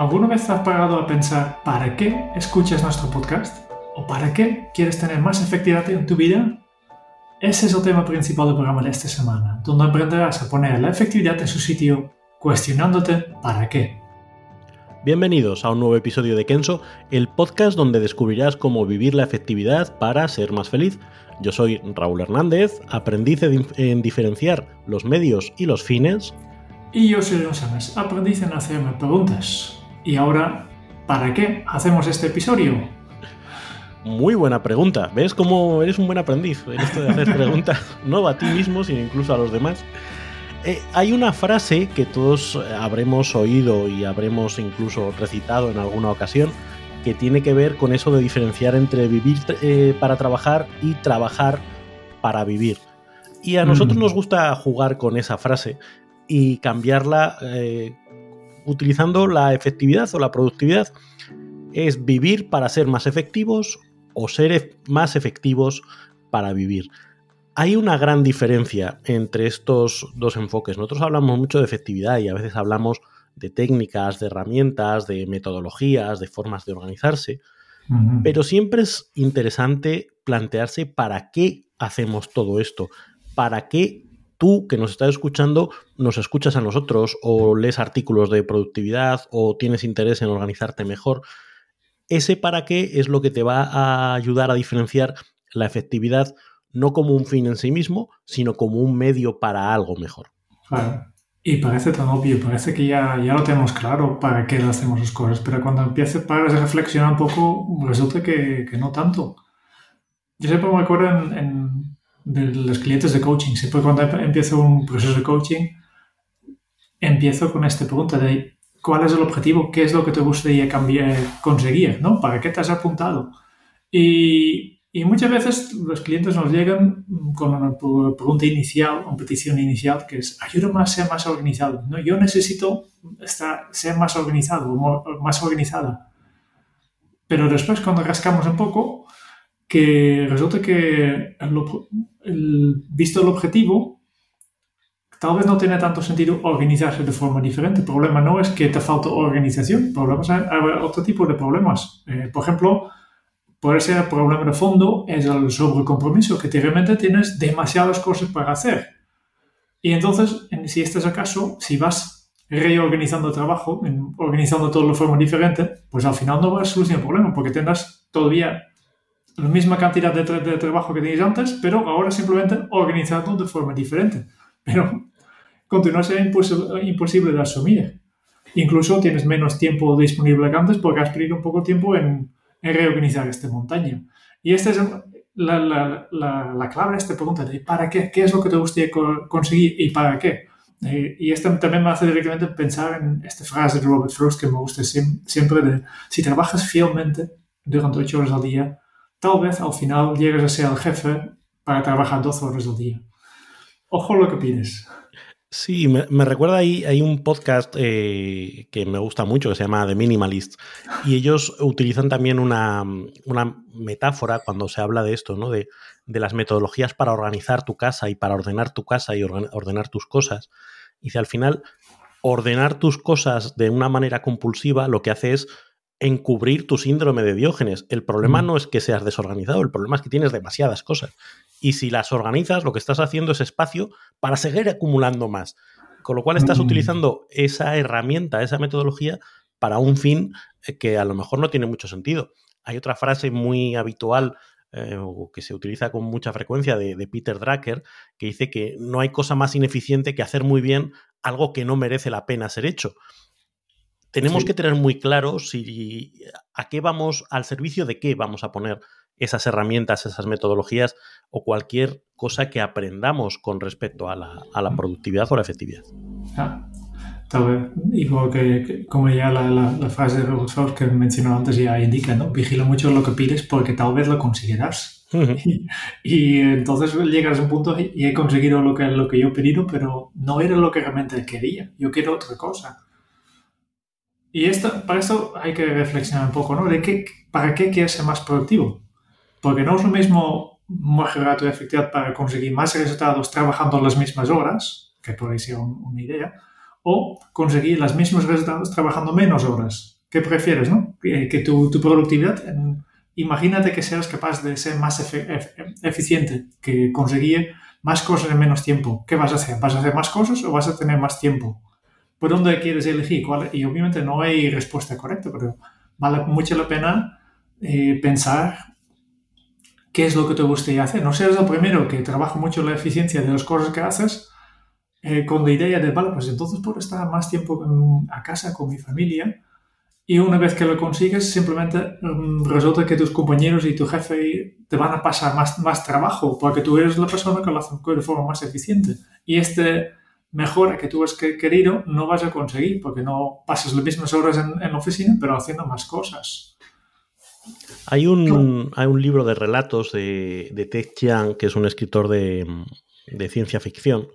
¿Alguna vez has parado a pensar para qué escuchas nuestro podcast? ¿O para qué quieres tener más efectividad en tu vida? Ese es el tema principal del programa de esta semana, donde aprenderás a poner la efectividad en su sitio cuestionándote para qué. Bienvenidos a un nuevo episodio de Kenso, el podcast donde descubrirás cómo vivir la efectividad para ser más feliz. Yo soy Raúl Hernández, aprendiz en diferenciar los medios y los fines. Y yo soy León aprendiz en hacerme preguntas. Y ahora, ¿para qué hacemos este episodio? Muy buena pregunta. ¿Ves cómo eres un buen aprendiz en esto de hacer preguntas? no a ti mismo, sino incluso a los demás. Eh, hay una frase que todos habremos oído y habremos incluso recitado en alguna ocasión que tiene que ver con eso de diferenciar entre vivir eh, para trabajar y trabajar para vivir. Y a nosotros mm. nos gusta jugar con esa frase y cambiarla eh, utilizando la efectividad o la productividad. Es vivir para ser más efectivos o ser más efectivos para vivir. Hay una gran diferencia entre estos dos enfoques. Nosotros hablamos mucho de efectividad y a veces hablamos de técnicas, de herramientas, de metodologías, de formas de organizarse, pero siempre es interesante plantearse para qué hacemos todo esto, para qué tú que nos estás escuchando nos escuchas a nosotros o lees artículos de productividad o tienes interés en organizarte mejor ese para qué es lo que te va a ayudar a diferenciar la efectividad no como un fin en sí mismo, sino como un medio para algo mejor. Claro. Y parece tan obvio, parece que ya, ya lo tenemos claro para qué hacemos las cosas, pero cuando empieces a reflexionar un poco, resulta que, que no tanto. Yo siempre me acuerdo en, de los clientes de coaching, siempre cuando empiezo un proceso de coaching, empiezo con esta pregunta de cuál es el objetivo, qué es lo que te gustaría cambiar, conseguir, ¿no? ¿Para qué te has apuntado? Y, y muchas veces los clientes nos llegan con una pregunta inicial, una petición inicial, que es, ayúdame a ser más organizado, ¿no? Yo necesito estar, ser más organizado, más organizada. Pero después cuando rascamos un poco, que resulta que el, visto el objetivo, tal vez no tiene tanto sentido organizarse de forma diferente. El problema no es que te falta organización, el problema es otro tipo de problemas. Eh, por ejemplo, puede ser el problema de fondo es el sobrecompromiso, que realmente tienes demasiadas cosas para hacer. Y entonces, si este es el caso, si vas reorganizando el trabajo, organizando todo de forma diferente, pues al final no vas a solucionar el problema, porque tendrás todavía la misma cantidad de, de trabajo que tenías antes, pero ahora simplemente organizando de forma diferente. Pero continúa siendo imposible, de asumir. Incluso tienes menos tiempo disponible que antes porque has perdido un poco de tiempo en, reorganizar esta montaña. Y esta es la, clave de esta pregunta de ¿para qué? ¿Qué es lo que te gustaría conseguir y para qué? Eh, y esto también me hace directamente pensar en esta frase de Robert Frost que me gusta siempre de si trabajas fielmente durante 8 horas al día, tal vez al final llegues a ser el jefe para trabajar 12 horas al día. Ojo lo que pides. Sí, me, recuerda ahí, hay un podcast eh, que me gusta mucho que se llama The Minimalist y ellos utilizan también una, metáfora cuando se habla de esto, ¿no? De, las metodologías para organizar tu casa y para ordenar tu casa y ordenar tus cosas. Y si al final ordenar tus cosas de una manera compulsiva lo que hace es encubrir tu síndrome de Diógenes. El problema mm. no es que seas desorganizado, el problema es que tienes demasiadas cosas. Y si las organizas, lo que estás haciendo es espacio para seguir acumulando más. Con lo cual estás mm. utilizando esa herramienta, esa metodología, para un fin eh, que a lo mejor no tiene mucho sentido. Hay otra frase muy habitual eh, o que se utiliza con mucha frecuencia de, Peter Drucker, que dice que no hay cosa más ineficiente que hacer muy bien algo que no merece la pena ser hecho. Tenemos que tener muy claro si a qué vamos, al servicio de qué vamos a poner esas herramientas, esas metodologías o cualquier cosa que aprendamos con respecto a la, productividad o la efectividad. Ah, tal vez, igual que, como ya la, frase de Robert que mencionó antes ya indica, ¿no? Vigila mucho lo que pides porque tal vez lo conseguirás. y, entonces llegas a un punto y he conseguido lo que, lo que yo he pedido, pero no era lo que realmente quería. Yo quiero otra cosa. Y esto, para esto hay que reflexionar un poco, ¿no? De qué, ¿Para qué quieres ser más productivo? Porque no es lo mismo mejorar tu efectividad para conseguir más resultados trabajando las mismas horas, que puede ser una idea, o conseguir los mismos resultados trabajando menos horas. ¿Qué prefieres, no? Que tu, tu productividad, imagínate que seas capaz de ser más eficiente, que conseguir más cosas en menos tiempo. ¿Qué vas a hacer? ¿Vas a hacer más cosas o vas a tener más tiempo? ¿Por dónde quieres elegir? Y obviamente no hay respuesta correcta, pero vale mucho la pena eh, pensar qué es lo que te gustaría hacer. No seas el primero que trabaja mucho la eficiencia de las cosas que haces eh, con la idea de, vale, pues entonces puedo estar más tiempo a casa con mi familia y una vez que lo consigues, simplemente mm, resulta que tus compañeros y tu jefe te van a pasar más, más trabajo porque tú eres la persona que lo hace de forma más eficiente. Y este mejora que tú has querido no vas a conseguir porque no pasas las mismas horas en, la oficina, pero haciendo más cosas. Hay un, hay un libro de relatos de, de Ted Chiang, que es un escritor de, de, ciencia ficción,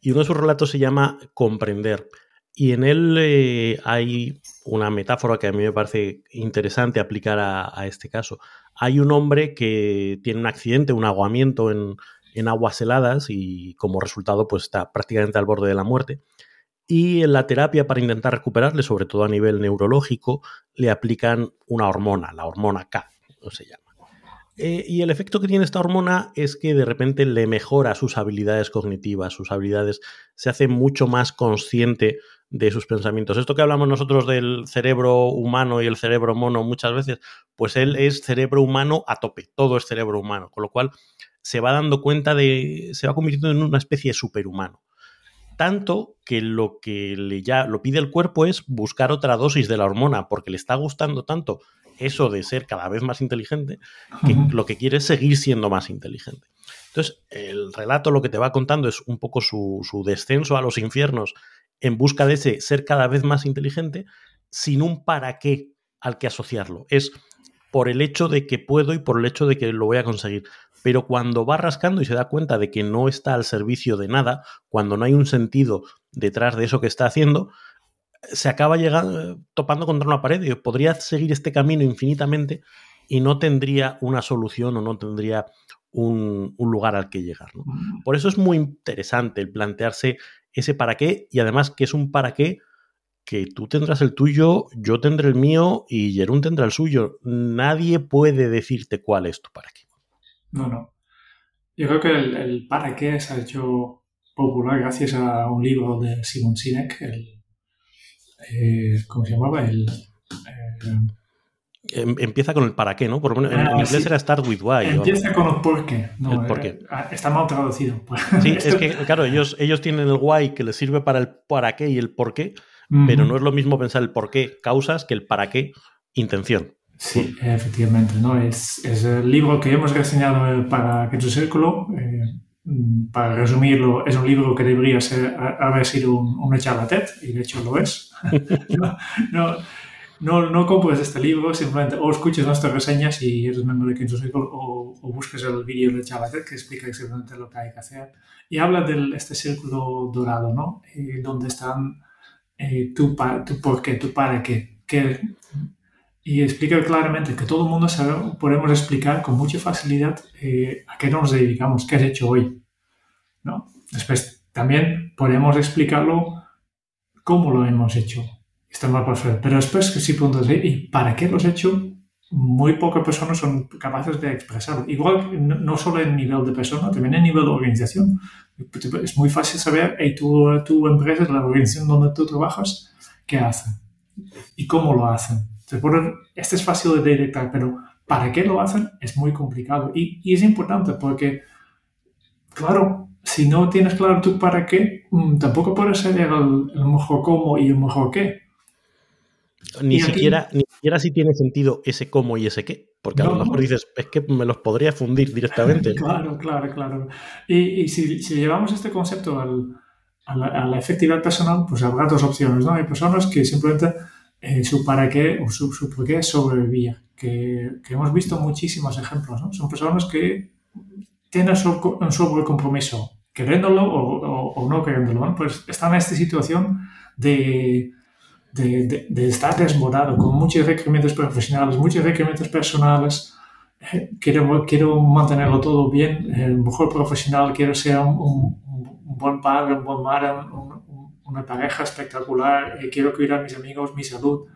y uno de sus relatos se llama Comprender. Y en él eh, hay una metáfora que a mí me parece interesante aplicar a, a, este caso. Hay un hombre que tiene un accidente, un aguamiento en, en aguas heladas y como resultado pues está prácticamente al borde de la muerte. Y en la terapia para intentar recuperarle, sobre todo a nivel neurológico, le aplican una hormona, la hormona K, no se llama. Eh, y el efecto que tiene esta hormona es que de repente le mejora sus habilidades cognitivas, sus habilidades, se hace mucho más consciente de sus pensamientos. Esto que hablamos nosotros del cerebro humano y el cerebro mono muchas veces, pues él es cerebro humano a tope, todo es cerebro humano, con lo cual se va dando cuenta de, se va convirtiendo en una especie de superhumano. Tanto que lo que le ya lo pide el cuerpo es buscar otra dosis de la hormona, porque le está gustando tanto eso de ser cada vez más inteligente, que lo que quiere es seguir siendo más inteligente. Entonces, el relato lo que te va contando es un poco su, su descenso a los infiernos en busca de ese ser cada vez más inteligente, sin un para qué al que asociarlo. Es por el hecho de que puedo y por el hecho de que lo voy a conseguir pero cuando va rascando y se da cuenta de que no está al servicio de nada, cuando no hay un sentido detrás de eso que está haciendo, se acaba llegando, topando contra una pared y podría seguir este camino infinitamente y no tendría una solución o no tendría un, lugar al que llegar. Mm. Por eso es muy interesante el plantearse ese para qué y además que es un para qué que tú tendrás el tuyo, yo tendré el mío y Jerún tendrá el suyo. Nadie puede decirte cuál es tu para qué. No, no. Yo creo que el, para qué se ha hecho popular gracias a un libro de Simon Sinek, el, eh, ¿cómo se llamaba? El, eh, em, Empieza con el para qué, ¿no? Por, en, ah, inglés era Start with Why. Empieza con el por qué. No, por qué. Eh, ah, está mal traducido. Sí, es que, claro, ellos, ellos tienen el why que les sirve para el para qué y el por qué, pero no es lo mismo pensar el por qué causas que el para qué intención. Sí, efectivamente, ¿no? Es, es, el libro que hemos reseñado para Quinto Círculo. Eh, mm, para resumirlo, es un libro que debería ser, haber sido un, una charla TED, y de hecho lo es. no, no, no, no, compres este libro, simplemente o escuches nuestras reseñas y eres miembro de Quinto Círculo, o, o busques el vídeo de charla TED que explica exactamente lo que hay que hacer. Y habla de este círculo dorado, ¿no? Eh, donde están eh, tu, tu por qué, tu para qué, qué y explica claramente que todo el mundo sabe, podemos explicar con mucha facilidad eh, a qué nos dedicamos, qué has hecho hoy. ¿no? Después también podemos explicarlo cómo lo hemos hecho. Está mal perfecto. Pero después que sí puntos ¿y para qué lo has hecho? Muy pocas personas son capaces de expresarlo. Igual no solo en nivel de persona, también en nivel de organización. Es muy fácil saber, hey, tu, tu empresa, la organización donde tú trabajas, qué hacen y cómo lo hacen este es fácil de detectar, pero para qué lo hacen es muy complicado. Y, y es importante porque, claro, si no tienes claro tú para qué, mm, tampoco puedes saber el, mejor cómo y el mejor qué. Ni siquiera, ni siquiera si tiene sentido ese cómo y ese qué. Porque a lo mejor dices, es que me los podría fundir directamente. claro, claro, claro. Y, si, llevamos este concepto a, la, efectividad personal, pues habrá dos opciones, ¿no? Hay personas que simplemente eh, su para qué o su, por qué sobrevivía, que, que, hemos visto muchísimos ejemplos, ¿no? Son personas que tienen un sobrecompromiso, queriéndolo o, o, no queriéndolo, Pues están en esta situación de de, de, estar desbordado con muchos requerimientos profesionales, muchos requerimientos personales. Eh, quiero, quiero mantenerlo todo bien, el mejor profesional, quiero ser un, buen padre, un buen madre, una pareja espectacular, eh, quiero cuidar a mis amigos, mi salud,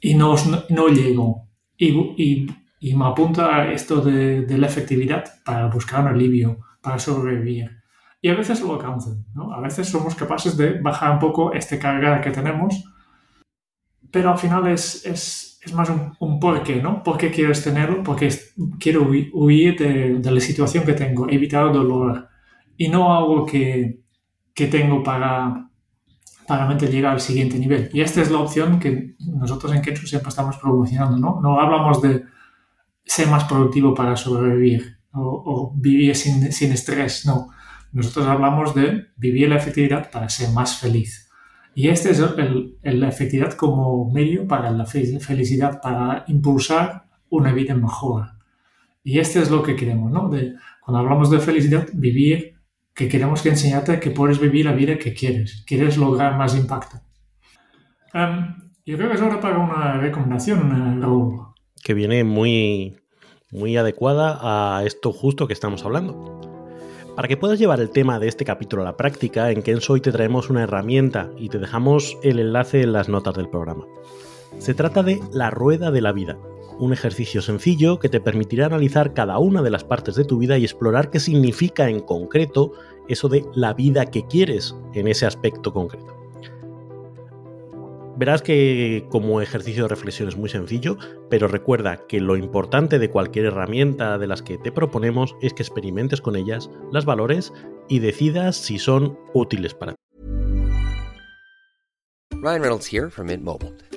y no, no, llego. Y, y, y, me apunta esto de, de, la efectividad para buscar un alivio, para sobrevivir. Y a veces lo alcanzan, ¿no? A veces somos capaces de bajar un poco esta carga que tenemos pero al final es, es, es más un, un, por qué, ¿no? ¿Por qué quieres tenerlo? Porque quiero huir, de, de, la situación que tengo, evitar dolor y no algo que, que tengo para, para llegar al siguiente nivel. Y esta es la opción que nosotros en Kensu siempre estamos promocionando, ¿no? No hablamos de ser más productivo para sobrevivir o, o vivir sin, sin estrés, no. Nosotros hablamos de vivir la efectividad para ser más feliz. Y esta es la efectividad como medio para la felicidad, para impulsar una vida mejor. Y esto es lo que queremos, ¿no? De, cuando hablamos de felicidad, vivir, que queremos que enseñarte que puedes vivir la vida que quieres, quieres lograr más impacto. Em, yo creo que es hora para una recomendación, Raúl. Que viene muy, muy adecuada a esto justo que estamos hablando. Para que puedas llevar el tema de este capítulo a la práctica, en Kenso hoy te traemos una herramienta y te dejamos el enlace en las notas del programa. Se trata de la rueda de la vida, un ejercicio sencillo que te permitirá analizar cada una de las partes de tu vida y explorar qué significa en concreto eso de la vida que quieres en ese aspecto concreto. Verás que como ejercicio de reflexión es muy sencillo, pero recuerda que lo importante de cualquier herramienta de las que te proponemos es que experimentes con ellas, las valores y decidas si son útiles para ti. Ryan Reynolds here from Mint Mobile.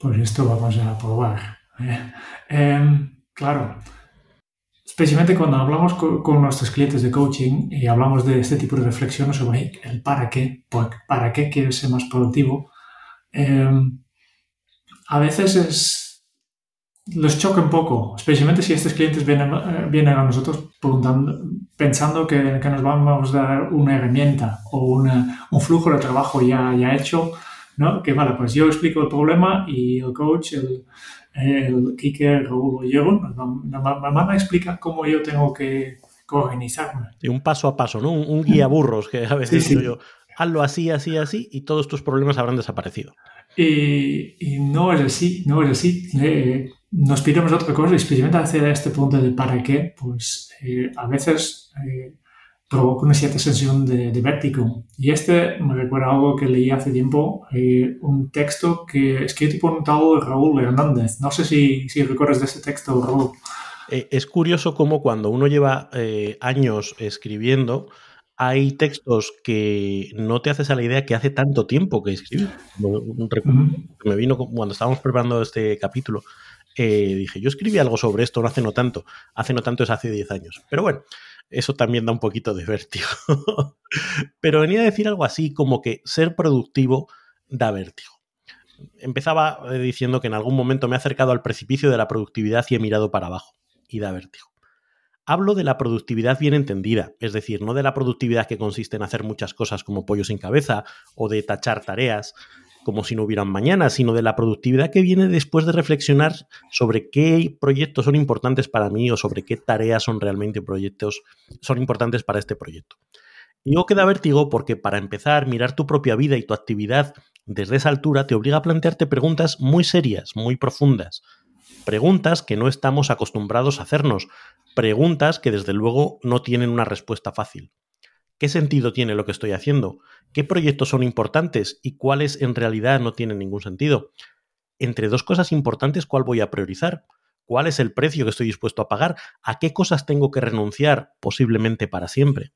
Pues esto vamos a probar. ¿eh? Eh, claro. especialmente cuando hablamos con, nuestros clientes de coaching y hablamos de este tipo de reflexiones sobre el para qué, para qué quieres ser más productivo, em, a veces es, los choca un poco, especialmente si estos clientes vienen, eh, vienen a nosotros pensando que, nos vamos a dar una herramienta o un flujo de trabajo ya, ya hecho, ¿no? que vale, pues yo explico el problema y el coach, el, el Kike, Raúl me van a explicar cómo yo tengo que organizarme. Y un paso a paso, ¿no? Un, guía burros que a veces digo yo, hazlo así, así, así y todos tus problemas habrán desaparecido. Y, no es así, no es así. nos pidemos otra cosa, especialmente hacia este punto de para qué, pues eh, a veces eh, provoca una cierta sensación de, de, vértigo. Y este me recuerda algo que leí hace tiempo, eh, un texto que escrito por un tal Raúl Hernández. No sé si, si recuerdas de ese texto, Raúl. Eh, es curioso cómo cuando uno lleva eh, años escribiendo, hay textos que no te haces a la idea que hace tanto tiempo que escribí. Me vino cuando estábamos preparando este capítulo. dije, yo escribí algo sobre esto no hace no tanto. Hace no tanto es hace 10 años. Pero bueno, eso también da un poquito de vértigo. Pero venía a decir algo así como que ser productivo da vértigo. Empezaba eh, diciendo que en algún momento me he acercado al precipicio de la productividad y he mirado para abajo, y da vértigo. Hablo de la productividad bien entendida, es decir, no de la productividad que consiste en hacer muchas cosas como pollo sin cabeza o de tachar tareas como si no hubieran mañana, sino de la productividad que viene después de reflexionar sobre qué proyectos son importantes para mí o sobre qué tareas son realmente proyectos son importantes para este proyecto. Y digo que da vértigo porque para empezar, mirar tu propia vida y tu actividad desde esa altura te obliga a plantearte preguntas muy serias, muy profundas. Preguntas que no estamos acostumbrados a hacernos, preguntas que desde luego no tienen una respuesta fácil. ¿Qué sentido tiene lo que estoy haciendo? ¿Qué proyectos son importantes y cuáles en realidad no tienen ningún sentido? Entre dos cosas importantes, ¿cuál voy a priorizar? ¿Cuál es el precio que estoy dispuesto a pagar? ¿A qué cosas tengo que renunciar posiblemente para siempre?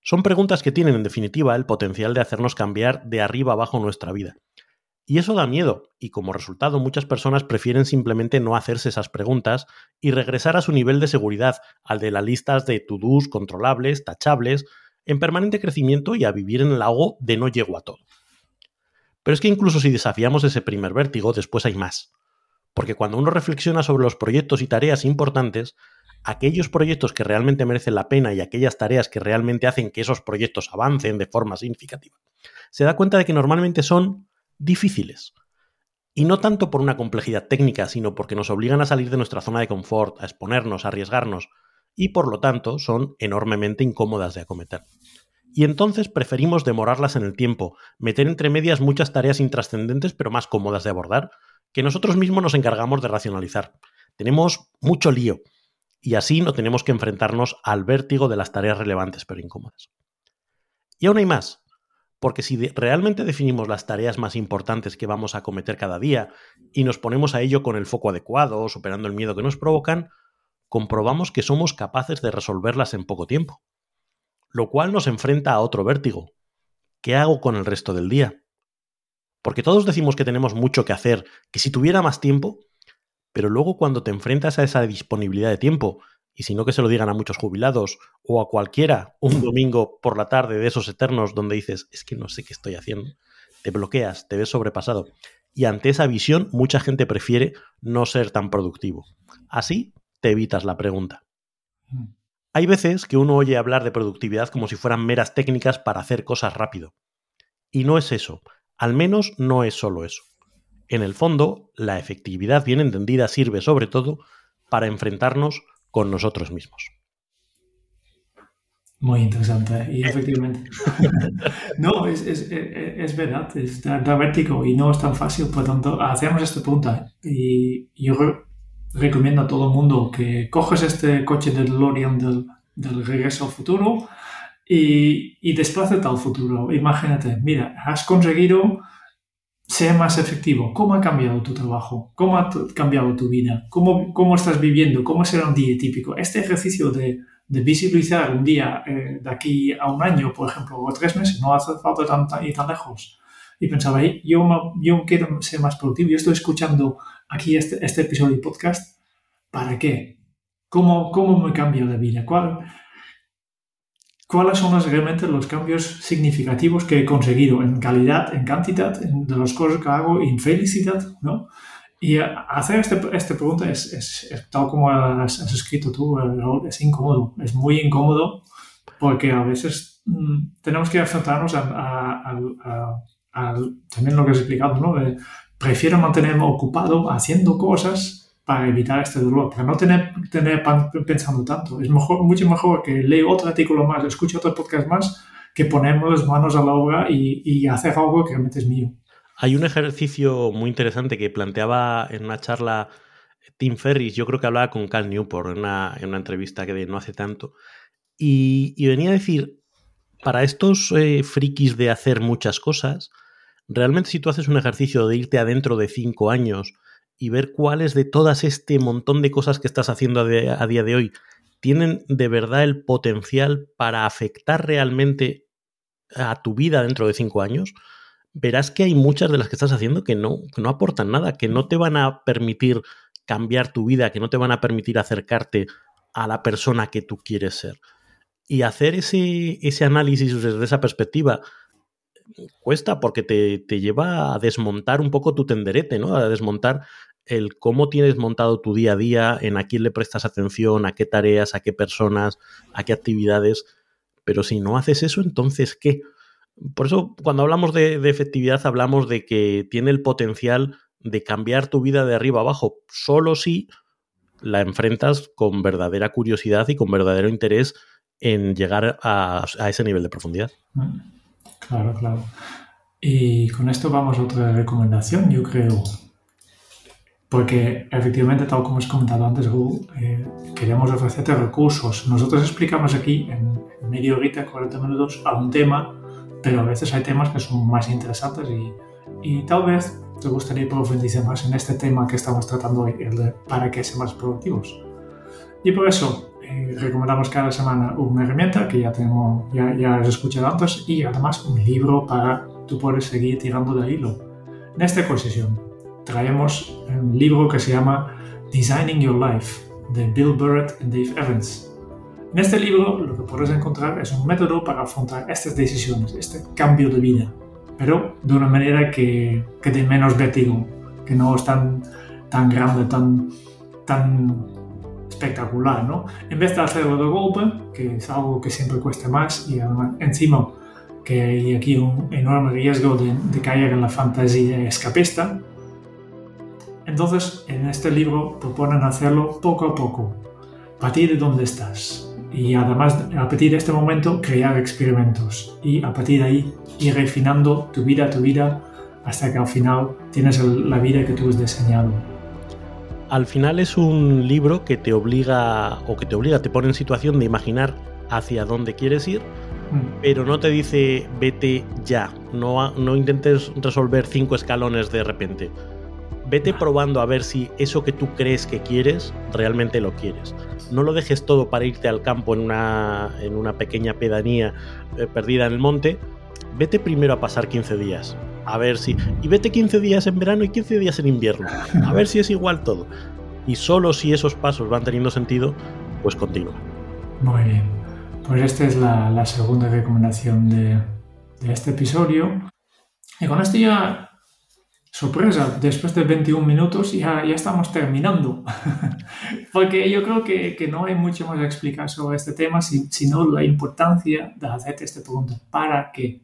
Son preguntas que tienen en definitiva el potencial de hacernos cambiar de arriba abajo nuestra vida. Y eso da miedo, y como resultado muchas personas prefieren simplemente no hacerse esas preguntas y regresar a su nivel de seguridad, al de las listas de to-dos controlables, tachables, en permanente crecimiento y a vivir en el lago de no llego a todo. Pero es que incluso si desafiamos ese primer vértigo, después hay más. Porque cuando uno reflexiona sobre los proyectos y tareas importantes, aquellos proyectos que realmente merecen la pena y aquellas tareas que realmente hacen que esos proyectos avancen de forma significativa, se da cuenta de que normalmente son difíciles. Y no tanto por una complejidad técnica, sino porque nos obligan a salir de nuestra zona de confort, a exponernos, a arriesgarnos, y por lo tanto son enormemente incómodas de acometer. Y entonces preferimos demorarlas en el tiempo, meter entre medias muchas tareas intrascendentes pero más cómodas de abordar, que nosotros mismos nos encargamos de racionalizar. Tenemos mucho lío, y así no tenemos que enfrentarnos al vértigo de las tareas relevantes pero incómodas. Y aún hay más. Porque si realmente definimos las tareas más importantes que vamos a cometer cada día y nos ponemos a ello con el foco adecuado, superando el miedo que nos provocan, comprobamos que somos capaces de resolverlas en poco tiempo. Lo cual nos enfrenta a otro vértigo. ¿Qué hago con el resto del día? Porque todos decimos que tenemos mucho que hacer, que si tuviera más tiempo, pero luego cuando te enfrentas a esa disponibilidad de tiempo y si no que se lo digan a muchos jubilados o a cualquiera un domingo por la tarde de esos eternos donde dices, es que no sé qué estoy haciendo, te bloqueas, te ves sobrepasado. Y ante esa visión, mucha gente prefiere no ser tan productivo. Así te evitas la pregunta. Hay veces que uno oye hablar de productividad como si fueran meras técnicas para hacer cosas rápido. Y no es eso, al menos no es solo eso. En el fondo, la efectividad bien entendida sirve sobre todo para enfrentarnos con nosotros mismos. Muy interesante, y efectivamente. no, es, es, es, verdad, es dramático y no es tan fácil. Por tanto, hacemos esta pregunta y yo recomiendo a todo el mundo que coges este coche del DeLorean del, del regreso al futuro y, y desplázate al futuro. Imagínate, mira, has conseguido sea más efectivo. ¿Cómo ha cambiado tu trabajo? ¿Cómo ha cambiado tu vida? ¿Cómo, cómo estás viviendo? ¿Cómo será un día típico? Este ejercicio de, de visibilizar un día eh, de aquí a un año, por ejemplo, o tres meses, no hace falta tan, ir tan lejos. Y pensaba, yo, yo quiero ser más productivo, yo estoy escuchando aquí este, este episodio de podcast, ¿para qué? ¿Cómo, cómo me cambia la vida? ¿Cuál, cuáles son realmente los cambios significativos que he conseguido en calidad, en cantidad, de las cosas que hago, en felicidad, ¿no? Y hacer esta este pregunta es, es, tal como has, escrito tú, es incómodo, es muy incómodo porque a veces mm, tenemos que enfrentarnos a, también lo que has explicado, ¿no? prefiero mantenerme ocupado haciendo cosas para evitar este dolor, para no tener, tener pensando tanto. Es mejor, mucho mejor que leo otro artículo más, escuche otro podcast más, que ponerme las manos a la obra y, y hacer algo que realmente es mío. Hay un ejercicio muy interesante que planteaba en una charla Tim Ferris, yo creo que hablaba con Cal Newport en una, en una entrevista que no hace tanto, y, y venía a decir, para estos eh, frikis de hacer muchas cosas, realmente si tú haces un ejercicio de irte adentro de cinco años, y ver cuáles de todas este montón de cosas que estás haciendo a, día de hoy tienen de verdad el potencial para afectar realmente a tu vida dentro de cinco años, verás que hay muchas de las que estás haciendo que no, no aportan nada, que no te van a permitir cambiar tu vida, que no te van a permitir acercarte a la persona que tú quieres ser. Y hacer ese, ese análisis desde esa perspectiva cuesta porque te, te, lleva a desmontar un poco tu tenderete, ¿no? A desmontar el cómo tienes montado tu día a día, en a quién le prestas atención, a qué tareas, a qué personas, a qué actividades. Pero si no haces eso, entonces ¿qué? Por eso cuando hablamos de, efectividad hablamos de que tiene el potencial de cambiar tu vida de arriba abajo, solo si la enfrentas con verdadera curiosidad y con verdadero interés en llegar a, a ese nivel de profundidad. Mm, claro, claro. Y con esto vamos a otra recomendación, yo creo. Porque efectivamente, tal como has comentado antes, eh, queremos ofrecerte recursos. Nosotros explicamos aquí en medio horita, 40 minutos, a un tema, pero a veces hay temas que son más interesantes y, y tal vez te gustaría profundizar más en este tema que estamos tratando hoy, el de para qué ser más productivos. Y por eso eh, recomendamos cada semana una herramienta que ya, tengo, ya, ya has escuchado antes y además un libro para tú poder seguir tirando de hilo. En esta exposición traemos un libro que se llama Designing Your Life de Bill Burrett y Dave Evans. En este libro lo que puedes encontrar es un método para afrontar estas decisiones, este cambio de vida pero de una manera que, que de menos vértigo, que no es tan, tan grande, tan, tan espectacular, ¿no? En vez de hacerlo de golpe, que es algo que siempre cuesta más y encima que hay aquí un enorme riesgo de, de caer en la fantasía escapista, entonces en este libro proponen hacerlo poco a poco, partir de donde estás, y además a partir de este momento crear experimentos y a partir de ahí ir refinando tu vida, tu vida, hasta que al final tienes la vida que tú has diseñado. Al final es un libro que te obliga o que te obliga, te pone en situación de imaginar hacia dónde quieres ir, mm. pero no te dice vete ya, no, no intentes resolver cinco escalones de repente. Vete probando a ver si eso que tú crees que quieres realmente lo quieres no lo dejes todo para irte al campo en una, en una pequeña pedanía eh, perdida en el monte. Vete primero a pasar 15 días. A ver si. Y vete 15 días en verano y 15 días en invierno. A ver si es igual todo. Y solo si esos pasos van teniendo sentido, pues continúa. Muy bien. Pues esta es la, segunda recomendación de, de este episodio. Y con esto ya sorpresa, después de 21 minutos ya, ya estamos terminando. Porque yo creo que, que, no hay mucho más a explicar sobre este tema, sino la importancia de hacerte esta pregunta. ¿Para qué?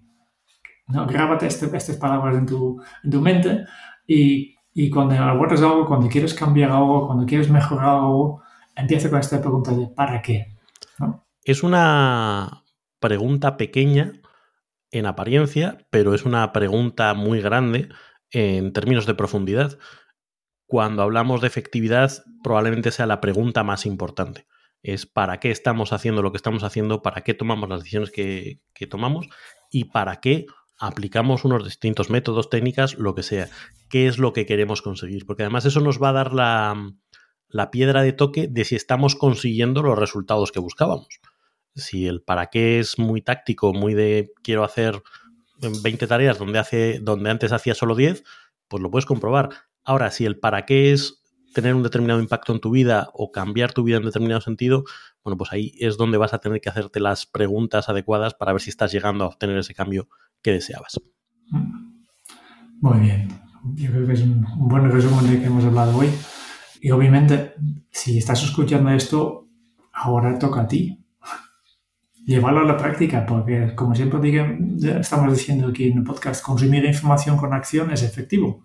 ¿No? Grábate este, estas palabras en tu, en tu mente y, y, cuando abordas algo, cuando quieres cambiar algo, cuando quieres mejorar algo, empieza con esta pregunta de ¿para qué? ¿No? Es una pregunta pequeña en apariencia, pero es una pregunta muy grande en términos de profundidad. Cuando hablamos de efectividad, probablemente sea la pregunta más importante. Es para qué estamos haciendo lo que estamos haciendo, para qué tomamos las decisiones que, tomamos y para qué aplicamos unos distintos métodos, técnicas, lo que sea. ¿Qué es lo que queremos conseguir? Porque además eso nos va a dar la, la piedra de toque de si estamos consiguiendo los resultados que buscábamos. Si el para qué es muy táctico, muy de quiero hacer 20 tareas donde, hace, donde antes hacía solo 10, pues lo puedes comprobar. Ahora, si el para qué es tener un determinado impacto en tu vida o cambiar tu vida en determinado sentido, bueno, pues ahí es donde vas a tener que hacerte las preguntas adecuadas para ver si estás llegando a obtener ese cambio que deseabas. Muy bien. Yo creo que es un, buen resumen de que hemos hablado hoy. Y obviamente, si estás escuchando esto, ahora toca a ti llevarlo a la práctica, porque como siempre digo, estamos diciendo aquí en el podcast, consumir información con acción es efectivo.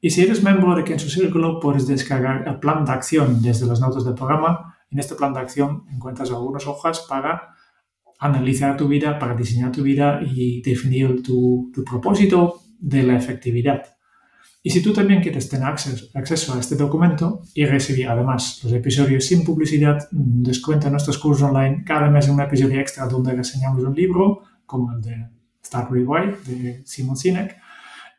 Y si eres miembro de Kenzo Círculo, puedes descargar el plan de acción desde las notas del programa. En este plan de acción encuentras algunas hojas para analizar tu vida, para diseñar tu vida y definir tu, tu propósito de la efectividad. Y si tú también quieres tener acceso, a este documento y recibir además los episodios sin publicidad, descuenta en nuestros cursos online cada mes un episodio extra donde reseñamos un libro, como el de Start Rewired de Simon Sinek.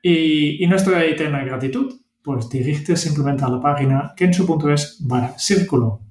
Y, y nuestra eterna gratitud, pues dirígete simplemente a la página kenso.es barra círculo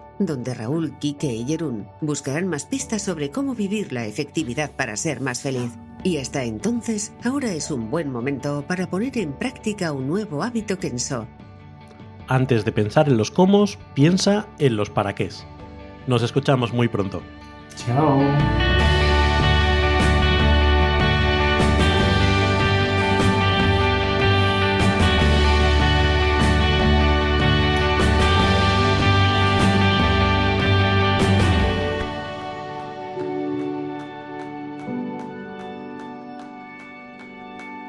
donde Raúl, Kike y Jerún buscarán más pistas sobre cómo vivir la efectividad para ser más feliz. Y hasta entonces, ahora es un buen momento para poner en práctica un nuevo hábito Kenso antes de pensar en los cómo, piensa en los para qué. Nos escuchamos muy pronto. Chao.